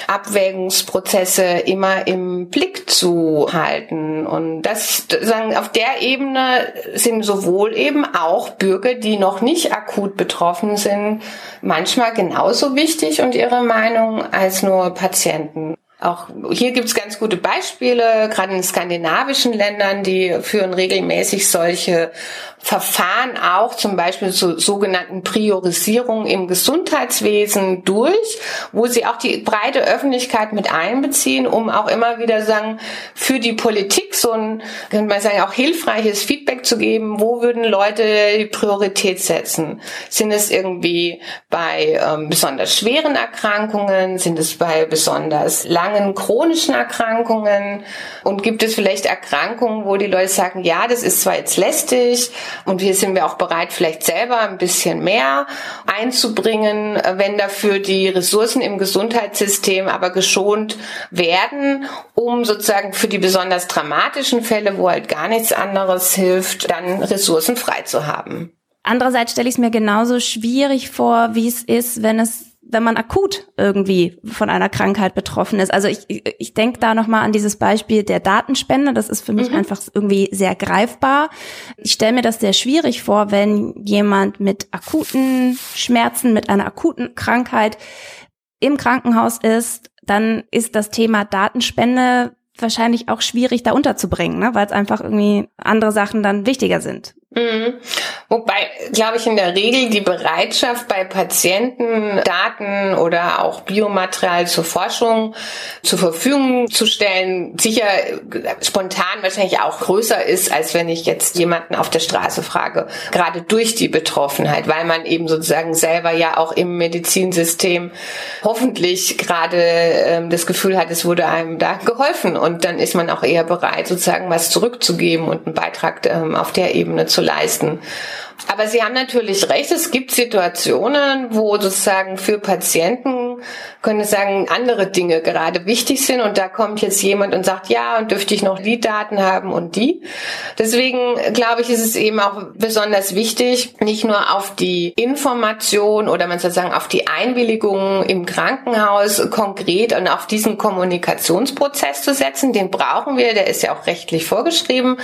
Abwägungsprozesse immer im Blick zu halten. Und das sagen, auf der Ebene sind sowohl eben auch Bürger, die noch nicht akut betroffen sind, manchmal genauso wichtig und ihre Meinung als nur Patienten. Patienten auch hier gibt's ganz gute Beispiele, gerade in skandinavischen Ländern, die führen regelmäßig solche Verfahren auch zum Beispiel zu sogenannten Priorisierungen im Gesundheitswesen durch, wo sie auch die breite Öffentlichkeit mit einbeziehen, um auch immer wieder sagen, für die Politik so ein, könnte man sagen, auch hilfreiches Feedback zu geben, wo würden Leute die Priorität setzen? Sind es irgendwie bei ähm, besonders schweren Erkrankungen? Sind es bei besonders langen chronischen Erkrankungen? Und gibt es vielleicht Erkrankungen, wo die Leute sagen, ja, das ist zwar jetzt lästig, und hier sind wir auch bereit, vielleicht selber ein bisschen mehr einzubringen, wenn dafür die Ressourcen im Gesundheitssystem aber geschont werden, um sozusagen für die besonders dramatischen Fälle, wo halt gar nichts anderes hilft, dann Ressourcen frei zu haben. Andererseits stelle ich es mir genauso schwierig vor, wie es ist, wenn es wenn man akut irgendwie von einer Krankheit betroffen ist. Also ich, ich, denke da nochmal an dieses Beispiel der Datenspende. Das ist für mich mhm. einfach irgendwie sehr greifbar. Ich stelle mir das sehr schwierig vor, wenn jemand mit akuten Schmerzen, mit einer akuten Krankheit im Krankenhaus ist, dann ist das Thema Datenspende wahrscheinlich auch schwierig da unterzubringen, ne? weil es einfach irgendwie andere Sachen dann wichtiger sind. Mhm. Wobei, glaube ich, in der Regel die Bereitschaft bei Patienten, Daten oder auch Biomaterial zur Forschung zur Verfügung zu stellen, sicher spontan wahrscheinlich auch größer ist, als wenn ich jetzt jemanden auf der Straße frage, gerade durch die Betroffenheit, weil man eben sozusagen selber ja auch im Medizinsystem hoffentlich gerade ähm, das Gefühl hat, es wurde einem da geholfen und dann ist man auch eher bereit, sozusagen was zurückzugeben und einen Beitrag ähm, auf der Ebene zu leisten. Aber Sie haben natürlich recht, es gibt Situationen, wo sozusagen für Patienten, können sagen, andere Dinge gerade wichtig sind und da kommt jetzt jemand und sagt, ja, und dürfte ich noch die Daten haben und die. Deswegen glaube ich, ist es eben auch besonders wichtig, nicht nur auf die Information oder man soll sagen auf die Einwilligung im Krankenhaus konkret und auf diesen Kommunikationsprozess zu setzen. Den brauchen wir, der ist ja auch rechtlich vorgeschrieben.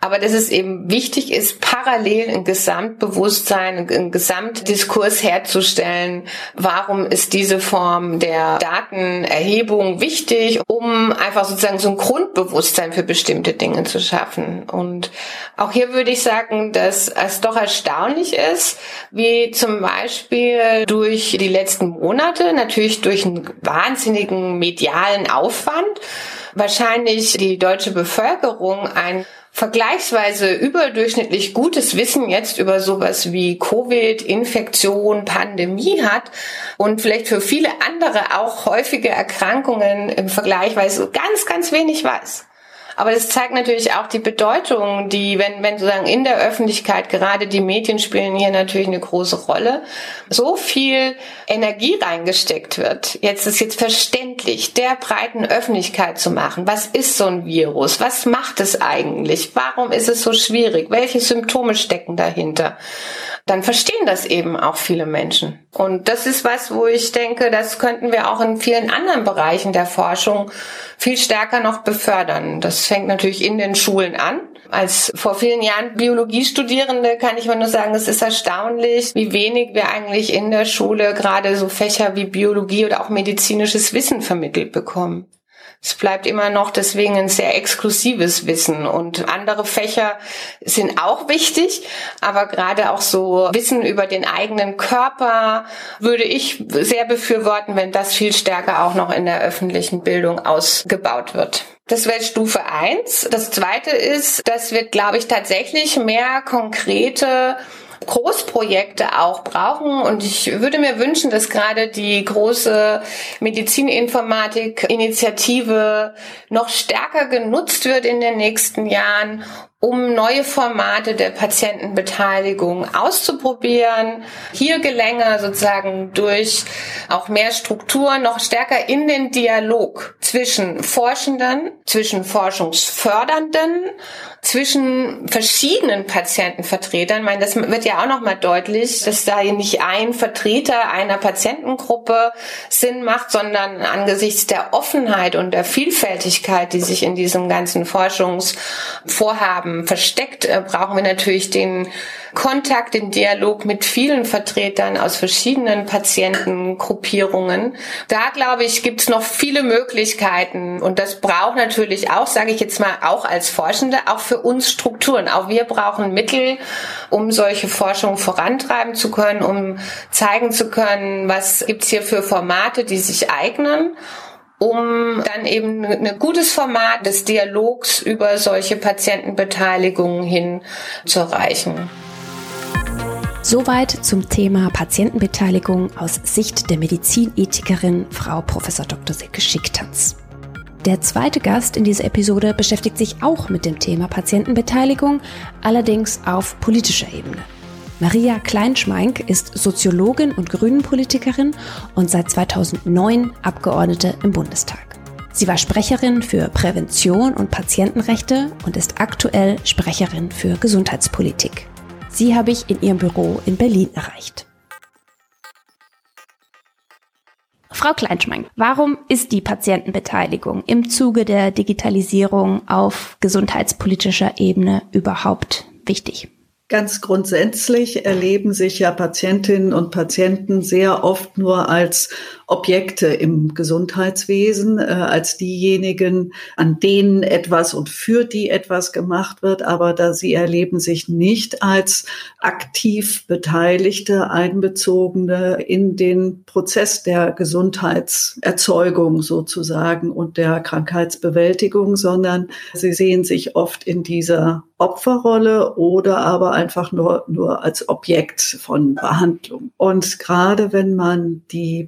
Aber dass es eben wichtig ist, parallel ein Gesamt Gesamtbewusstsein, einen Gesamtdiskurs herzustellen. Warum ist diese Form der Datenerhebung wichtig, um einfach sozusagen so ein Grundbewusstsein für bestimmte Dinge zu schaffen? Und auch hier würde ich sagen, dass es doch erstaunlich ist, wie zum Beispiel durch die letzten Monate, natürlich durch einen wahnsinnigen medialen Aufwand, wahrscheinlich die deutsche Bevölkerung ein vergleichsweise überdurchschnittlich gutes Wissen jetzt über sowas wie Covid, Infektion, Pandemie hat und vielleicht für viele andere auch häufige Erkrankungen im Vergleich ganz, ganz wenig weiß. Aber das zeigt natürlich auch die Bedeutung, die, wenn, wenn sozusagen in der Öffentlichkeit, gerade die Medien spielen hier natürlich eine große Rolle, so viel Energie reingesteckt wird. Jetzt ist jetzt verständlich, der breiten Öffentlichkeit zu machen. Was ist so ein Virus? Was macht es eigentlich? Warum ist es so schwierig? Welche Symptome stecken dahinter? Dann verstehen das eben auch viele Menschen. Und das ist was, wo ich denke, das könnten wir auch in vielen anderen Bereichen der Forschung viel stärker noch befördern. Das fängt natürlich in den Schulen an. Als vor vielen Jahren Biologiestudierende kann ich mal nur sagen, es ist erstaunlich, wie wenig wir eigentlich in der Schule gerade so Fächer wie Biologie oder auch medizinisches Wissen vermittelt bekommen. Es bleibt immer noch deswegen ein sehr exklusives Wissen und andere Fächer sind auch wichtig, aber gerade auch so Wissen über den eigenen Körper würde ich sehr befürworten, wenn das viel stärker auch noch in der öffentlichen Bildung ausgebaut wird. Das wäre Stufe eins. Das zweite ist, dass wir, glaube ich, tatsächlich mehr konkrete Großprojekte auch brauchen. Und ich würde mir wünschen, dass gerade die große Medizininformatik-Initiative noch stärker genutzt wird in den nächsten Jahren, um neue Formate der Patientenbeteiligung auszuprobieren. Hier gelänge sozusagen durch auch mehr Struktur noch stärker in den Dialog zwischen Forschenden, zwischen Forschungsfördernden, zwischen verschiedenen Patientenvertretern. Ich meine, das wird ja auch noch mal deutlich, dass da nicht ein Vertreter einer Patientengruppe Sinn macht, sondern angesichts der Offenheit und der Vielfältigkeit, die sich in diesem ganzen Forschungsvorhaben haben versteckt, äh, brauchen wir natürlich den Kontakt, den Dialog mit vielen Vertretern aus verschiedenen Patientengruppierungen. Da glaube ich, gibt es noch viele Möglichkeiten und das braucht natürlich auch, sage ich jetzt mal, auch als Forschende, auch für uns Strukturen. Auch wir brauchen Mittel, um solche Forschung vorantreiben zu können, um zeigen zu können, was gibt's hier für Formate, die sich eignen um dann eben ein gutes Format des Dialogs über solche Patientenbeteiligungen hin zu erreichen. Soweit zum Thema Patientenbeteiligung aus Sicht der Medizinethikerin Frau Prof. Dr. Silke Schicktanz. Der zweite Gast in dieser Episode beschäftigt sich auch mit dem Thema Patientenbeteiligung, allerdings auf politischer Ebene. Maria Kleinschmeink ist Soziologin und Grünenpolitikerin und seit 2009 Abgeordnete im Bundestag. Sie war Sprecherin für Prävention und Patientenrechte und ist aktuell Sprecherin für Gesundheitspolitik. Sie habe ich in ihrem Büro in Berlin erreicht. Frau Kleinschmeink, warum ist die Patientenbeteiligung im Zuge der Digitalisierung auf gesundheitspolitischer Ebene überhaupt wichtig? Ganz grundsätzlich erleben sich ja Patientinnen und Patienten sehr oft nur als Objekte im Gesundheitswesen, äh, als diejenigen, an denen etwas und für die etwas gemacht wird, aber da sie erleben sich nicht als aktiv Beteiligte, Einbezogene in den Prozess der Gesundheitserzeugung sozusagen und der Krankheitsbewältigung, sondern sie sehen sich oft in dieser Opferrolle oder aber einfach nur, nur als Objekt von Behandlung. Und gerade wenn man die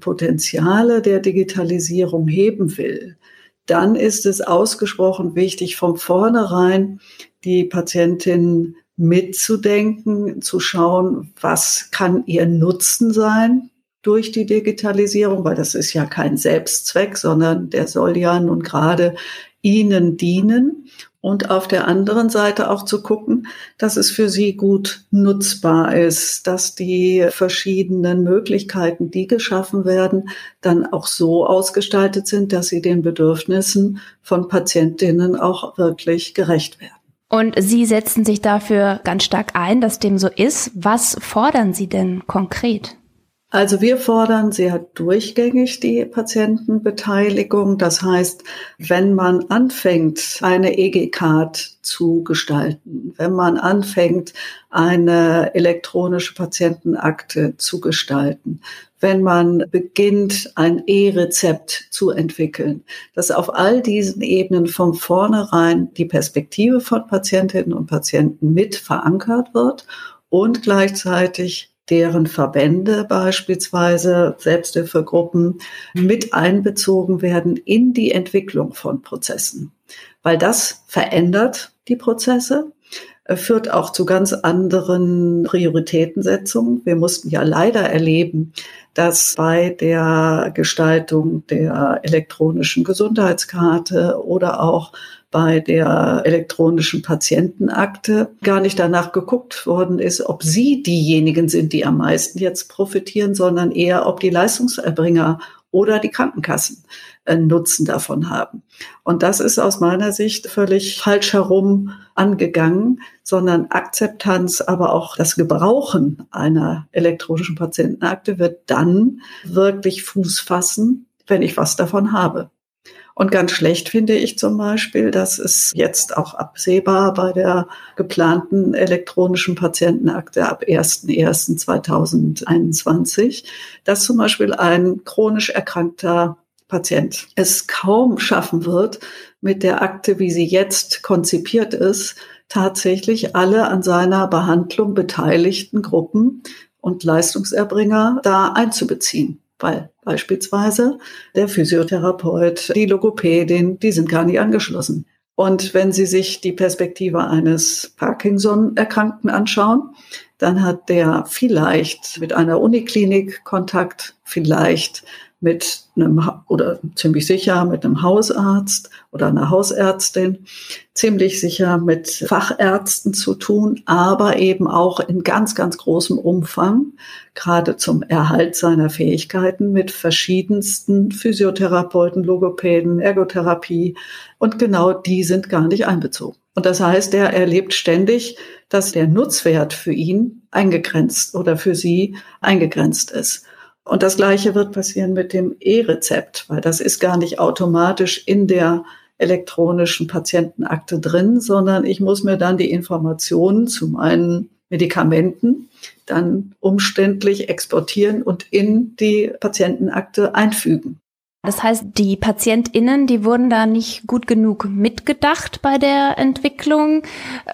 Potenziale der Digitalisierung heben will, dann ist es ausgesprochen wichtig, von vornherein die Patientinnen mitzudenken, zu schauen, was kann ihr Nutzen sein durch die Digitalisierung, weil das ist ja kein Selbstzweck, sondern der soll ja nun gerade ihnen dienen und auf der anderen Seite auch zu gucken, dass es für sie gut nutzbar ist, dass die verschiedenen Möglichkeiten, die geschaffen werden, dann auch so ausgestaltet sind, dass sie den Bedürfnissen von Patientinnen auch wirklich gerecht werden. Und Sie setzen sich dafür ganz stark ein, dass dem so ist. Was fordern Sie denn konkret? Also wir fordern sehr durchgängig die Patientenbeteiligung. Das heißt, wenn man anfängt, eine EG-Card zu gestalten, wenn man anfängt, eine elektronische Patientenakte zu gestalten, wenn man beginnt, ein E-Rezept zu entwickeln, dass auf all diesen Ebenen von vornherein die Perspektive von Patientinnen und Patienten mit verankert wird und gleichzeitig deren Verbände beispielsweise, Selbsthilfegruppen mit einbezogen werden in die Entwicklung von Prozessen. Weil das verändert die Prozesse, führt auch zu ganz anderen Prioritätensetzungen. Wir mussten ja leider erleben, dass bei der Gestaltung der elektronischen Gesundheitskarte oder auch bei der elektronischen Patientenakte gar nicht danach geguckt worden ist, ob sie diejenigen sind, die am meisten jetzt profitieren, sondern eher, ob die Leistungserbringer oder die Krankenkassen einen Nutzen davon haben. Und das ist aus meiner Sicht völlig falsch herum angegangen, sondern Akzeptanz, aber auch das Gebrauchen einer elektronischen Patientenakte wird dann wirklich Fuß fassen, wenn ich was davon habe. Und ganz schlecht finde ich zum Beispiel, dass es jetzt auch absehbar bei der geplanten elektronischen Patientenakte ab 01.01.2021, dass zum Beispiel ein chronisch erkrankter Patient es kaum schaffen wird, mit der Akte, wie sie jetzt konzipiert ist, tatsächlich alle an seiner Behandlung beteiligten Gruppen und Leistungserbringer da einzubeziehen weil beispielsweise der Physiotherapeut, die Logopädin, die sind gar nicht angeschlossen. Und wenn Sie sich die Perspektive eines Parkinson-Erkrankten anschauen, dann hat der vielleicht mit einer Uniklinik Kontakt, vielleicht mit einem oder ziemlich sicher mit einem Hausarzt oder einer Hausärztin, ziemlich sicher mit Fachärzten zu tun, aber eben auch in ganz, ganz großem Umfang, gerade zum Erhalt seiner Fähigkeiten mit verschiedensten Physiotherapeuten, Logopäden, Ergotherapie. Und genau die sind gar nicht einbezogen. Und das heißt, er erlebt ständig, dass der Nutzwert für ihn eingegrenzt oder für sie eingegrenzt ist. Und das Gleiche wird passieren mit dem E-Rezept, weil das ist gar nicht automatisch in der elektronischen Patientenakte drin, sondern ich muss mir dann die Informationen zu meinen Medikamenten dann umständlich exportieren und in die Patientenakte einfügen. Das heißt, die PatientInnen, die wurden da nicht gut genug mitgedacht bei der Entwicklung.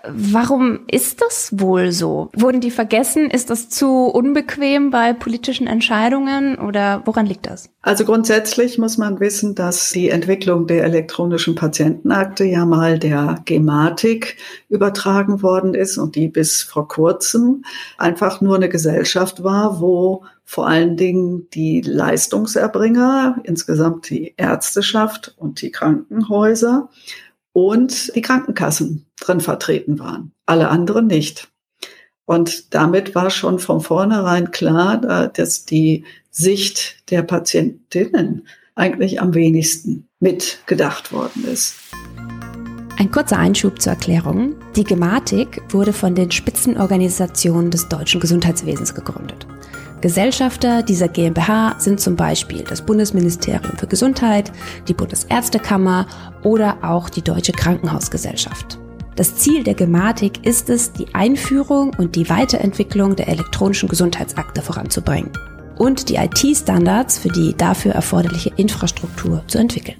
Warum ist das wohl so? Wurden die vergessen? Ist das zu unbequem bei politischen Entscheidungen oder woran liegt das? Also grundsätzlich muss man wissen, dass die Entwicklung der elektronischen Patientenakte ja mal der Gematik übertragen worden ist und die bis vor kurzem einfach nur eine Gesellschaft war, wo vor allen Dingen die Leistungserbringer, insgesamt die Ärzteschaft und die Krankenhäuser und die Krankenkassen drin vertreten waren. Alle anderen nicht. Und damit war schon von vornherein klar, dass die Sicht der Patientinnen eigentlich am wenigsten mitgedacht worden ist. Ein kurzer Einschub zur Erklärung. Die Gematik wurde von den Spitzenorganisationen des deutschen Gesundheitswesens gegründet. Gesellschafter dieser GmbH sind zum Beispiel das Bundesministerium für Gesundheit, die Bundesärztekammer oder auch die Deutsche Krankenhausgesellschaft. Das Ziel der Gematik ist es, die Einführung und die Weiterentwicklung der elektronischen Gesundheitsakte voranzubringen und die IT-Standards für die dafür erforderliche Infrastruktur zu entwickeln.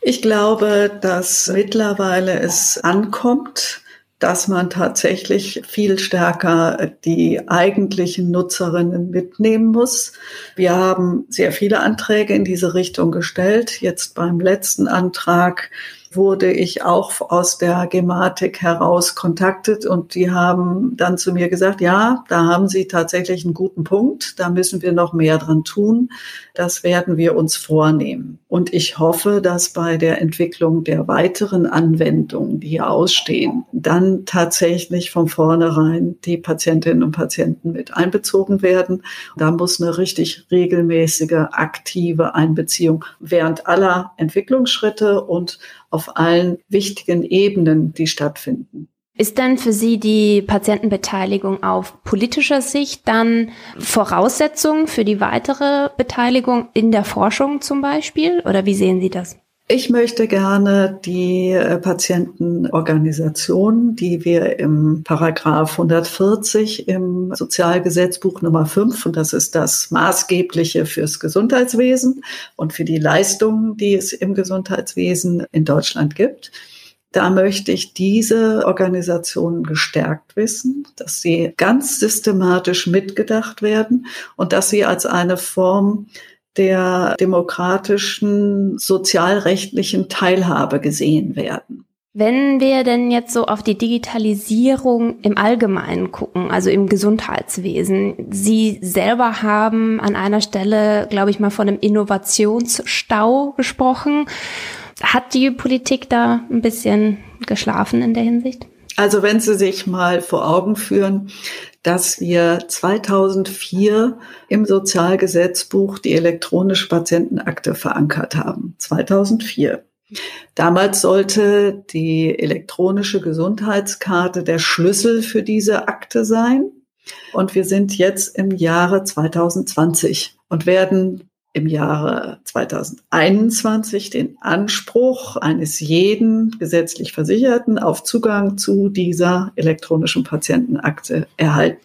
Ich glaube, dass mittlerweile es ankommt, dass man tatsächlich viel stärker die eigentlichen Nutzerinnen mitnehmen muss. Wir haben sehr viele Anträge in diese Richtung gestellt. Jetzt beim letzten Antrag wurde ich auch aus der Gematik heraus kontaktet und die haben dann zu mir gesagt, ja, da haben Sie tatsächlich einen guten Punkt, da müssen wir noch mehr dran tun, das werden wir uns vornehmen. Und ich hoffe, dass bei der Entwicklung der weiteren Anwendungen, die hier ausstehen, dann tatsächlich von vornherein die Patientinnen und Patienten mit einbezogen werden. Da muss eine richtig regelmäßige, aktive Einbeziehung während aller Entwicklungsschritte und auf allen wichtigen Ebenen, die stattfinden. Ist denn für Sie die Patientenbeteiligung auf politischer Sicht dann Voraussetzung für die weitere Beteiligung in der Forschung zum Beispiel? Oder wie sehen Sie das? Ich möchte gerne die äh, Patientenorganisationen, die wir im Paragraph 140 im Sozialgesetzbuch Nummer 5, und das ist das Maßgebliche fürs Gesundheitswesen und für die Leistungen, die es im Gesundheitswesen in Deutschland gibt, da möchte ich diese Organisationen gestärkt wissen, dass sie ganz systematisch mitgedacht werden und dass sie als eine Form der demokratischen, sozialrechtlichen Teilhabe gesehen werden. Wenn wir denn jetzt so auf die Digitalisierung im Allgemeinen gucken, also im Gesundheitswesen, Sie selber haben an einer Stelle, glaube ich, mal von einem Innovationsstau gesprochen. Hat die Politik da ein bisschen geschlafen in der Hinsicht? Also wenn Sie sich mal vor Augen führen, dass wir 2004 im Sozialgesetzbuch die elektronische Patientenakte verankert haben. 2004. Damals sollte die elektronische Gesundheitskarte der Schlüssel für diese Akte sein. Und wir sind jetzt im Jahre 2020 und werden im Jahre 2021 den Anspruch eines jeden gesetzlich Versicherten auf Zugang zu dieser elektronischen Patientenakte erhalten.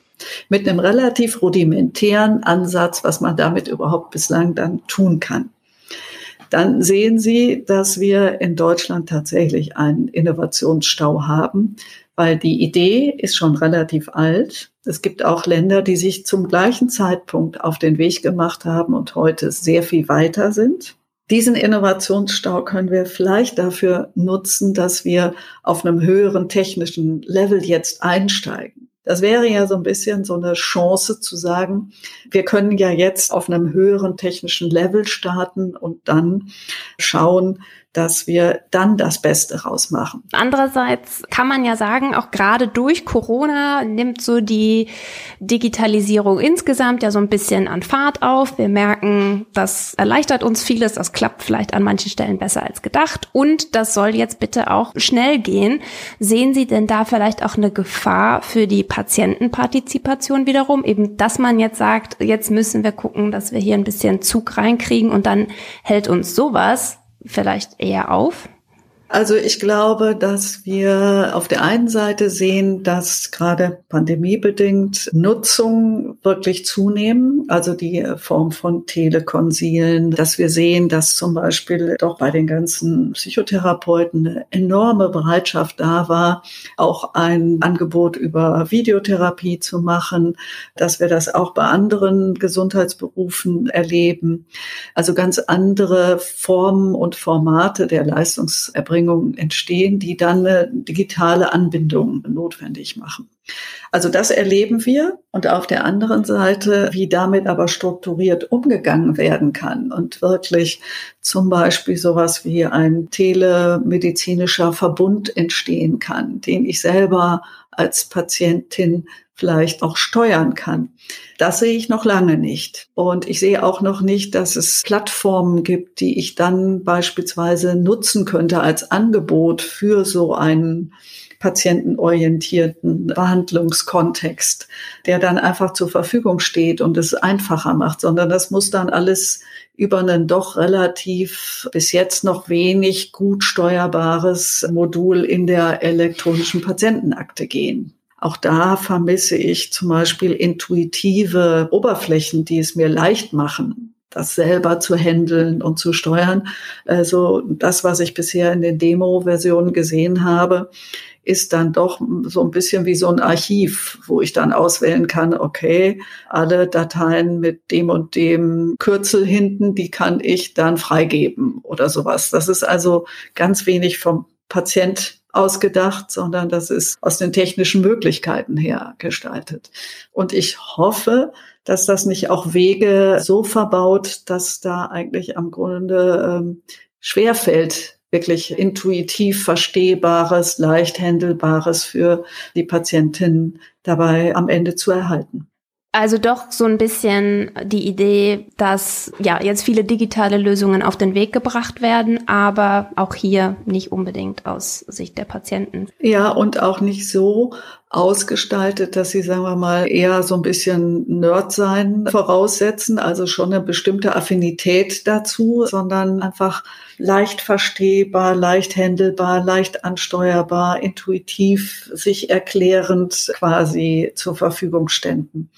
Mit einem relativ rudimentären Ansatz, was man damit überhaupt bislang dann tun kann. Dann sehen Sie, dass wir in Deutschland tatsächlich einen Innovationsstau haben, weil die Idee ist schon relativ alt. Es gibt auch Länder, die sich zum gleichen Zeitpunkt auf den Weg gemacht haben und heute sehr viel weiter sind. Diesen Innovationsstau können wir vielleicht dafür nutzen, dass wir auf einem höheren technischen Level jetzt einsteigen. Das wäre ja so ein bisschen so eine Chance zu sagen, wir können ja jetzt auf einem höheren technischen Level starten und dann schauen, dass wir dann das Beste rausmachen. Andererseits kann man ja sagen, auch gerade durch Corona nimmt so die Digitalisierung insgesamt ja so ein bisschen an Fahrt auf. Wir merken, das erleichtert uns vieles, das klappt vielleicht an manchen Stellen besser als gedacht und das soll jetzt bitte auch schnell gehen. Sehen Sie denn da vielleicht auch eine Gefahr für die Patientenpartizipation wiederum? Eben, dass man jetzt sagt, jetzt müssen wir gucken, dass wir hier ein bisschen Zug reinkriegen und dann hält uns sowas vielleicht eher auf? Also ich glaube, dass wir auf der einen Seite sehen, dass gerade pandemiebedingt Nutzung wirklich zunehmen, also die Form von Telekonsilen, dass wir sehen, dass zum Beispiel doch bei den ganzen Psychotherapeuten eine enorme Bereitschaft da war, auch ein Angebot über Videotherapie zu machen, dass wir das auch bei anderen Gesundheitsberufen erleben. Also ganz andere Formen und Formate der Leistungserbringung Anstrengungen entstehen, die dann eine digitale Anbindung notwendig machen. Also das erleben wir und auf der anderen Seite, wie damit aber strukturiert umgegangen werden kann und wirklich zum Beispiel sowas wie ein telemedizinischer Verbund entstehen kann, den ich selber als Patientin vielleicht auch steuern kann. Das sehe ich noch lange nicht. Und ich sehe auch noch nicht, dass es Plattformen gibt, die ich dann beispielsweise nutzen könnte als Angebot für so einen patientenorientierten Behandlungskontext, der dann einfach zur Verfügung steht und es einfacher macht, sondern das muss dann alles über ein doch relativ bis jetzt noch wenig gut steuerbares Modul in der elektronischen Patientenakte gehen. Auch da vermisse ich zum Beispiel intuitive Oberflächen, die es mir leicht machen, das selber zu handeln und zu steuern. Also das, was ich bisher in den Demo-Versionen gesehen habe, ist dann doch so ein bisschen wie so ein Archiv, wo ich dann auswählen kann, okay, alle Dateien mit dem und dem Kürzel hinten, die kann ich dann freigeben oder sowas. Das ist also ganz wenig vom Patient ausgedacht, sondern das ist aus den technischen Möglichkeiten her gestaltet. Und ich hoffe, dass das nicht auch Wege so verbaut, dass da eigentlich am Grunde ähm, schwerfällt, wirklich intuitiv verstehbares, leicht handelbares für die Patientin dabei am Ende zu erhalten. Also doch so ein bisschen die Idee, dass ja jetzt viele digitale Lösungen auf den Weg gebracht werden, aber auch hier nicht unbedingt aus Sicht der Patienten. Ja, und auch nicht so ausgestaltet, dass sie, sagen wir mal, eher so ein bisschen Nerd sein voraussetzen, also schon eine bestimmte Affinität dazu, sondern einfach leicht verstehbar, leicht händelbar, leicht ansteuerbar, intuitiv sich erklärend quasi zur Verfügung ständen.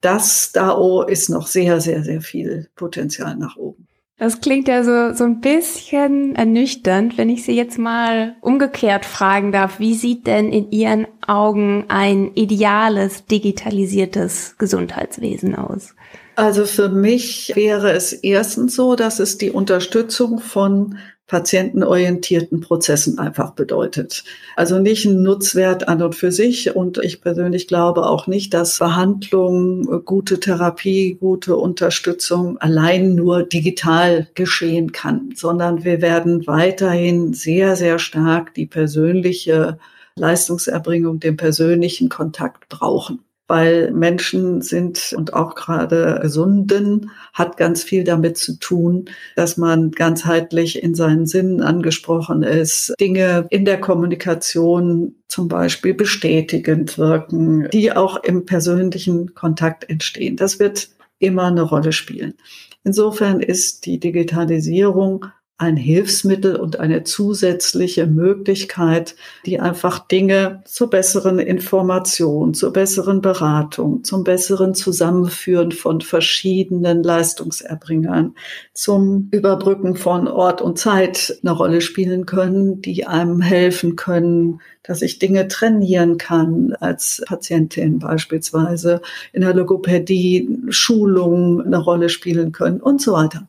Das da ist noch sehr, sehr, sehr viel Potenzial nach oben. Das klingt ja so, so ein bisschen ernüchternd, wenn ich Sie jetzt mal umgekehrt fragen darf. Wie sieht denn in Ihren Augen ein ideales digitalisiertes Gesundheitswesen aus? Also für mich wäre es erstens so, dass es die Unterstützung von patientenorientierten Prozessen einfach bedeutet. Also nicht ein Nutzwert an und für sich. Und ich persönlich glaube auch nicht, dass Behandlung, gute Therapie, gute Unterstützung allein nur digital geschehen kann, sondern wir werden weiterhin sehr, sehr stark die persönliche Leistungserbringung, den persönlichen Kontakt brauchen weil Menschen sind und auch gerade Gesunden hat ganz viel damit zu tun, dass man ganzheitlich in seinen Sinnen angesprochen ist, Dinge in der Kommunikation zum Beispiel bestätigend wirken, die auch im persönlichen Kontakt entstehen. Das wird immer eine Rolle spielen. Insofern ist die Digitalisierung ein Hilfsmittel und eine zusätzliche Möglichkeit, die einfach Dinge zur besseren Information, zur besseren Beratung, zum besseren Zusammenführen von verschiedenen Leistungserbringern, zum Überbrücken von Ort und Zeit eine Rolle spielen können, die einem helfen können, dass ich Dinge trainieren kann als Patientin beispielsweise, in der Logopädie Schulungen eine Rolle spielen können und so weiter.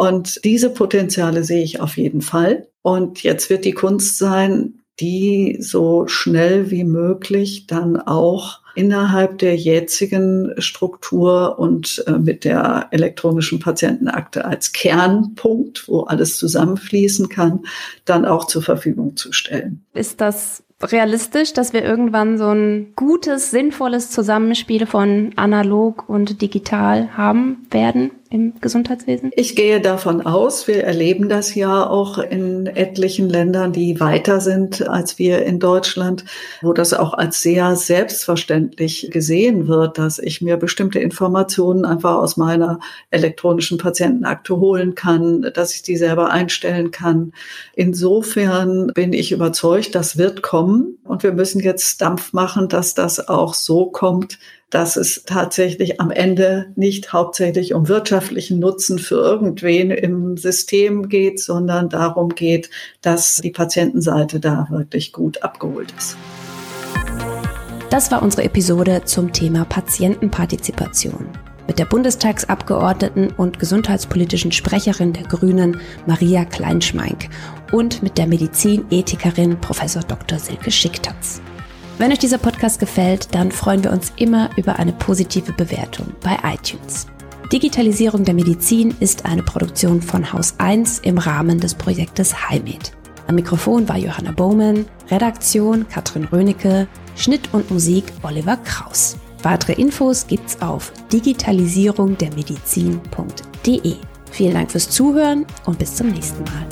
Und diese Potenziale sehe ich auf jeden Fall. Und jetzt wird die Kunst sein, die so schnell wie möglich dann auch innerhalb der jetzigen Struktur und äh, mit der elektronischen Patientenakte als Kernpunkt, wo alles zusammenfließen kann, dann auch zur Verfügung zu stellen. Ist das realistisch, dass wir irgendwann so ein gutes, sinnvolles Zusammenspiel von analog und digital haben werden im Gesundheitswesen? Ich gehe davon aus, wir erleben das ja auch in etlichen Ländern, die weiter sind als wir in Deutschland, wo das auch als sehr selbstverständlich gesehen wird, dass ich mir bestimmte Informationen einfach aus meiner elektronischen Patientenakte holen kann, dass ich die selber einstellen kann. Insofern bin ich überzeugt, das wird kommen und wir müssen jetzt Dampf machen, dass das auch so kommt, dass es tatsächlich am Ende nicht hauptsächlich um wirtschaftlichen Nutzen für irgendwen im System geht, sondern darum geht, dass die Patientenseite da wirklich gut abgeholt ist. Das war unsere Episode zum Thema Patientenpartizipation mit der Bundestagsabgeordneten und gesundheitspolitischen Sprecherin der Grünen Maria Kleinschmeink und mit der Medizinethikerin Prof. Dr. Silke Schicktatz. Wenn euch dieser Podcast gefällt, dann freuen wir uns immer über eine positive Bewertung bei iTunes. Digitalisierung der Medizin ist eine Produktion von Haus 1 im Rahmen des Projektes HiMed. Am Mikrofon war Johanna Bowman, Redaktion Katrin Rönecke, Schnitt und Musik Oliver Kraus. Weitere Infos gibt's auf digitalisierungdermedizin.de. Vielen Dank fürs Zuhören und bis zum nächsten Mal.